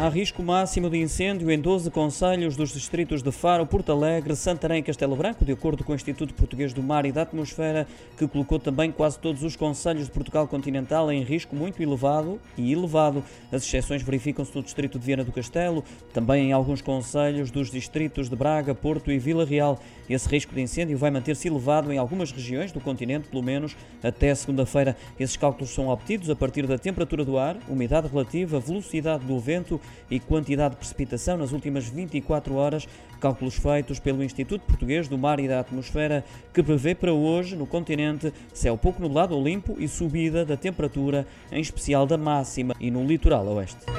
Há risco máximo de incêndio em 12 conselhos dos distritos de Faro, Porto Alegre, Santarém e Castelo Branco, de acordo com o Instituto Português do Mar e da Atmosfera, que colocou também quase todos os conselhos de Portugal continental em risco muito elevado e elevado. As exceções verificam-se no distrito de Viana do Castelo, também em alguns conselhos dos distritos de Braga, Porto e Vila Real. Esse risco de incêndio vai manter-se elevado em algumas regiões do continente, pelo menos até segunda-feira. Esses cálculos são obtidos a partir da temperatura do ar, umidade relativa, velocidade do vento e quantidade de precipitação nas últimas 24 horas, cálculos feitos pelo Instituto Português do Mar e da Atmosfera, que prevê para hoje, no continente, céu pouco nublado ou limpo e subida da temperatura, em especial da máxima e no litoral oeste.